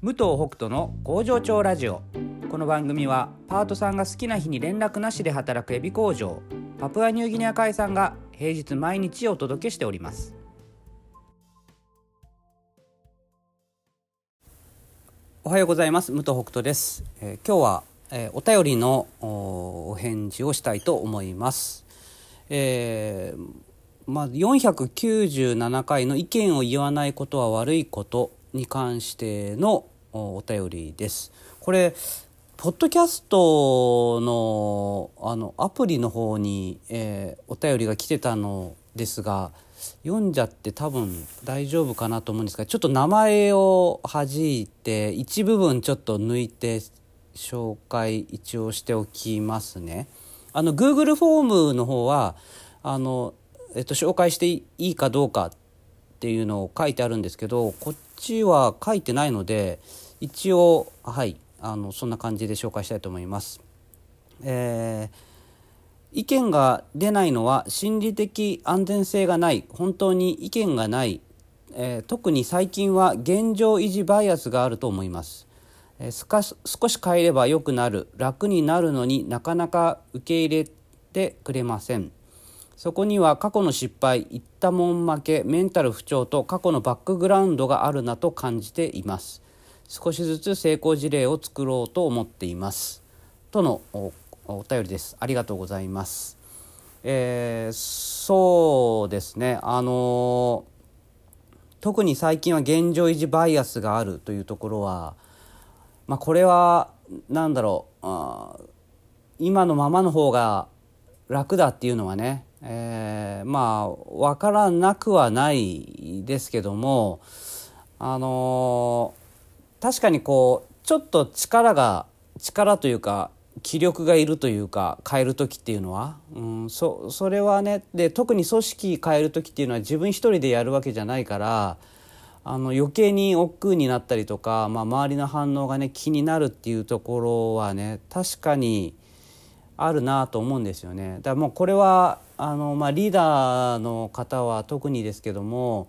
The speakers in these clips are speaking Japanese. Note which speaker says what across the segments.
Speaker 1: 武藤北斗の工場長ラジオ。この番組はパートさんが好きな日に連絡なしで働くエビ工場パプアニューギニア海さんが平日毎日お届けしております。おはようございます。武藤北斗です、えー今日は、えーお便りのおお返事をしたいと思います。えーまあ、497回の意見を言わないことは悪いこと。に関してのお便りです。これポッドキャストのあのアプリの方に、えーお便りが来てたのですが読んじゃって多分大丈夫かなと思うんですがちょっと名前を弾いて一部分ちょっと抜いて紹介一応しておきますね。あの Google フォームの方はあの、えっと、紹介していいかどうかっっていうのを書いてあるんですけどこっちは書いてないので一応はいあのそんな感じで紹介したいと思います。えー意見が出ないのは心理的安全性がない本当に意見がない、えー特に最近は現状維持バイアスがあると思います、えーすか少し変えれば良くなる楽になるのになかなか受け入れてくれませんそこには過去の失敗言ったもん負けメンタル不調と過去のバックグラウンドがあるなと感じています。少しずつ成功事例を作ろうと思っています。とのおお便りです。ありがとうございます。えーそうですね。あの特に最近は現状維持バイアスがあるというところはまあこれはなんだろうあ今のままの方が楽だっていうのはね、えーまあ分からなくはないですけどもあのー確かにこうちょっと力が力というか気力がいるというか変える時っていうのは、うん、そそれはねで特に組織変える時っていうのは自分一人でやるわけじゃないからあの余計に億劫になったりとか、まあ、周りの反応がね気になるっていうところはね確かにあるなと思うんですよね。だからもうこれはあの、まあ、リーダーの方は特にですけども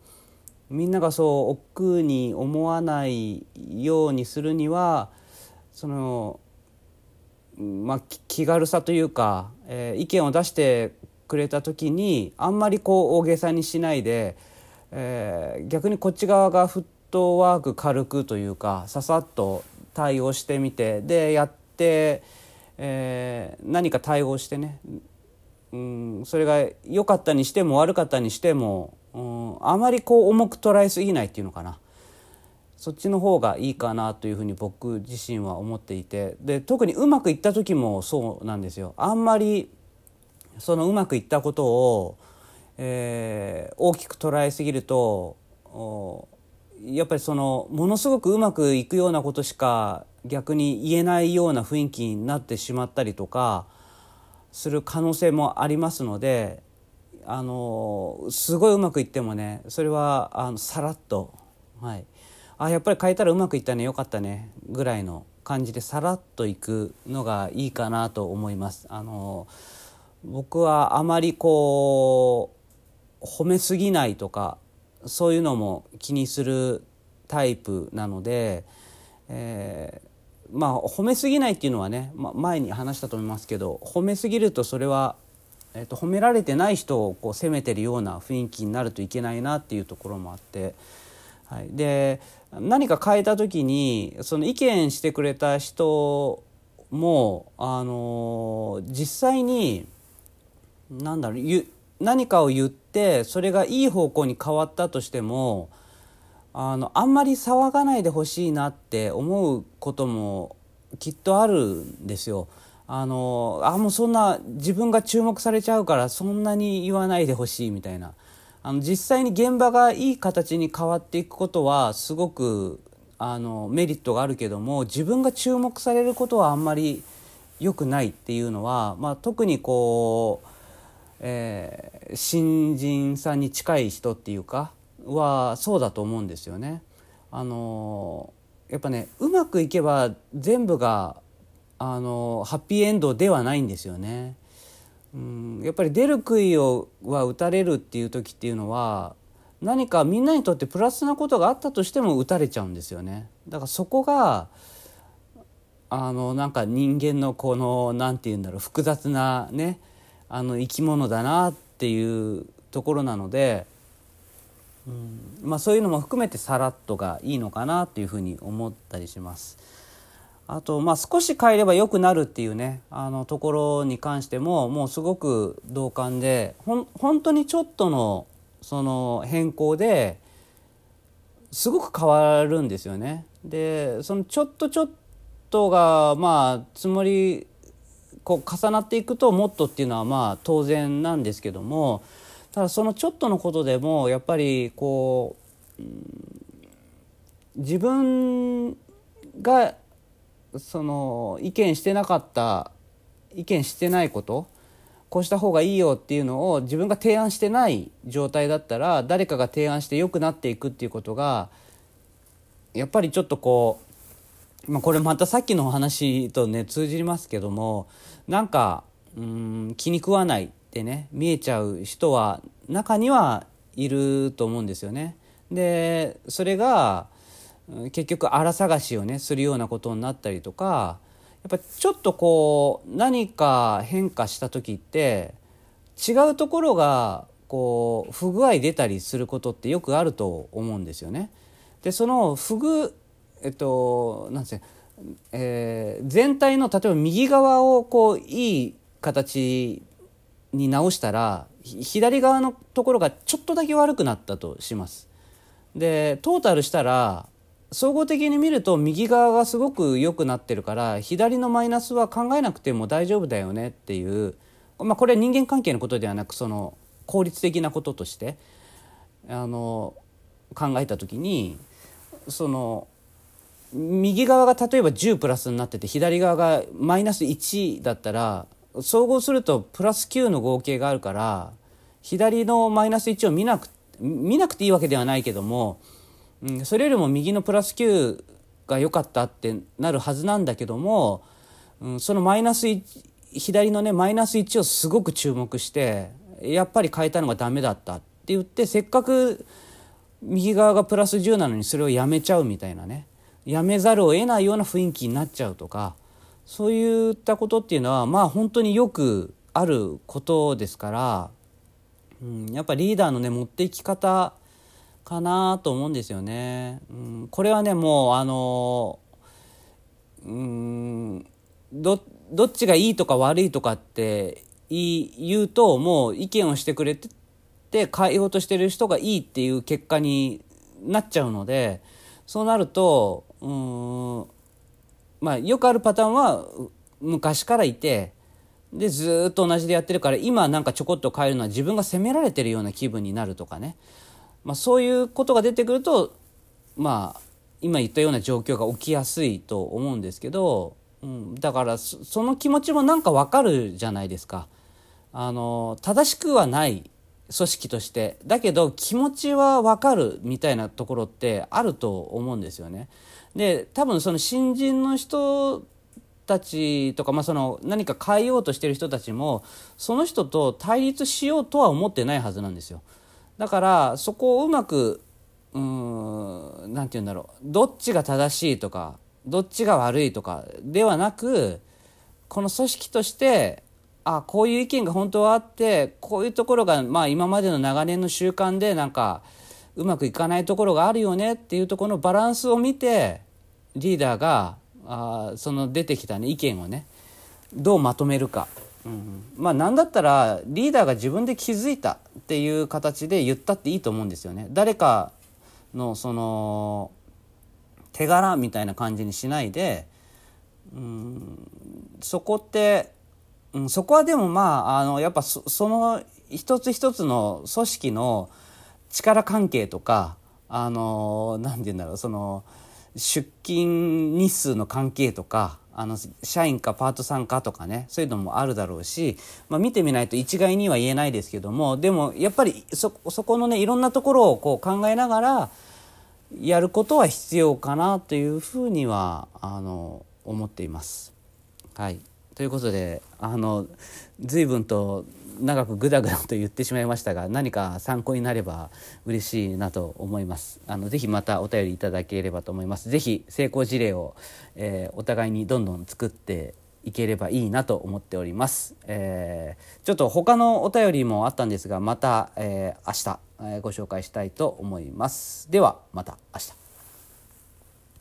Speaker 1: みんながそう億劫に思わないようにするにはその、まあ、気軽さというか、えー意見を出してくれた時にあんまりこう大げさにしないで、えー逆にこっち側がフットワーク軽くというかささっと対応してみてでやって、えー何か対応してねうん、それが良かったにしても悪かったにしても、うん、あまりこう重く捉えすぎないっていうのかな。そっちの方がいいかなというふうに僕自身は思っていて。で特にうまくいった時もそうなんですよ。あんまりそのうまくいったことを、えー大きく捉えすぎるとやっぱりそのものすごくうまくいくようなことしか逆に言えないような雰囲気になってしまったりとかする可能性もありますのであのすごいうまくいってもねそれはあのさらっと、はい、あやっぱり変えたらうまくいったねよかったねぐらいの感じでさらっといくのがいいかなと思います。あの僕はあまりこう褒めすぎないとかそういうのも気にするタイプなので、えーまあ褒めすぎないっていうのはね、ま、前に話したと思いますけど褒めすぎるとそれは、えー、と褒められてない人をこう責めてるような雰囲気になるといけないなっていうところもあって、はい、で何か変えた時にその意見してくれた人も、あの実際になんだろう何かを言ってそれがいい方向に変わったとしてもあのあんまり騒がないでほしいなって思うこともきっとあるんですよ。あのあもうそんな自分が注目されちゃうからそんなに言わないでほしいみたいなあの実際に現場がいい形に変わっていくことはすごくあのメリットがあるけども自分が注目されることはあんまり良くないっていうのは、まあ、特にこう、えー新人さんに近い人っていうかはそうだと思うんですよね。あのやっぱねうまくいけば全部があのハッピーエンドではないんですよね。うんやっぱり出る杭をは打たれるっていう時っていうのは何かみんなにとってプラスなことがあったとしても打たれちゃうんですよね。だからそこがあのなんか人間のこの何て言うんだろう複雑なねあの生き物だなっていうところなので、うんまあ、そういうのも含めてさらっとがいいのかなっていうふうに思ったりします。あと、まあ、少し変えれば良くなるっていうねあのところに関してももうすごく同感でほ本当にちょっとのその変更ですごく変わるんですよね。でそのちょっとちょっとがまあつもりこう重なっていくともっとっていうのはまあ当然なんですけどもただそのちょっとのことでもやっぱりこう自分がその意見してなかった意見してないことこうした方がいいよっていうのを自分が提案してない状態だったら誰かが提案して良くなっていくっていうことがやっぱりちょっとこう、まあ、これまたさっきのお話とね通じますけどもなんかうん気に食わない。ってね見えちゃう人は中にはいると思うんですよね。でそれが結局荒探しをねするようなことになったりとかやっぱちょっとこう何か変化した時って違うところがこう不具合出たりすることってよくあると思うんですよね。でその不具えっとなんですえー、全体の例えば右側をこういい形に直したら左側のところがちょっとだけ悪くなったとします。でトータルしたら総合的に見ると右側がすごく良くなってるから左のマイナスは考えなくても大丈夫だよねっていう、まあ、これは人間関係のことではなくその効率的なこととしてあの考えた時にその右側が例えば10プラスになってて左側がマイナス1だったら総合するとプラス9の合計があるから左のマイナス1を見なく見なくていいわけではないけどもうん、それよりも右のプラス9が良かったってなるはずなんだけども、うん、そのマイナス1左のねマイナス1をすごく注目してやっぱり変えたのがダメだったって言ってせっかく右側がプラス10なのにそれをやめちゃうみたいなねやめざるを得ないような雰囲気になっちゃうとかそういったことっていうのはまあ本当によくあることですから、うん、やっぱリーダーのね持っていき方かなと思うんですよね。うん、これはねもうあのうんどどっちがいいとか悪いとかって言うともう意見をしてくれてて変えようとしてる人がいいっていう結果になっちゃうのでそうなるとうんまあよくあるパターンは昔からいてでずっと同じでやってるから今なんかちょこっと変えるのは自分が責められてるような気分になるとかねまあ、そういうことが出てくるとまあ今言ったような状況が起きやすいと思うんですけど、うん、だからその気持ちもなんかわかるじゃないですか。あの正しくはない組織としてだけど気持ちはわかるみたいなところってあると思うんですよね。で多分その新人の人たちとか、まあ、その何か変えようとしてる人たちもその人と対立しようとは思ってないはずなんですよ。だからそこをうまくうん何て言うんだろうどっちが正しいとかどっちが悪いとかではなくこの組織としてあこういう意見が本当はあってこういうところが、まあ、今までの長年の習慣でなんかうまくいかないところがあるよねっていうところのバランスを見てリーダーがあその出てきた、ね、意見をねどうまとめるかうん、まあ何だったらリーダーが自分で気づいたっていう形で言ったっていいと思うんですよね。誰かのその手柄みたいな感じにしないで、うん、そこって、うん、そこはでもまああのやっぱその一つ一つの組織の力関係とかあの何て言うんだろうその出勤日数の関係とかあの社員かパートさんかとかねそういうのもあるだろうし、まあ、見てみないと一概には言えないですけどもでもやっぱりそそこのねいろんなところをこう考えながらやることは必要かなというふうにはあの思っています。はい、ということであの随分と長くグダグダと言ってしまいましたが何か参考になれば嬉しいなと思います。あのぜひまたお便りいただければと思います。ぜひ成功事例を、えー、お互いにどんどん作っていければいいなと思っております、えー、ちょっと他のお便りもあったんですがまた、えー、明日、えー、ご紹介したいと思います。ではまた明日。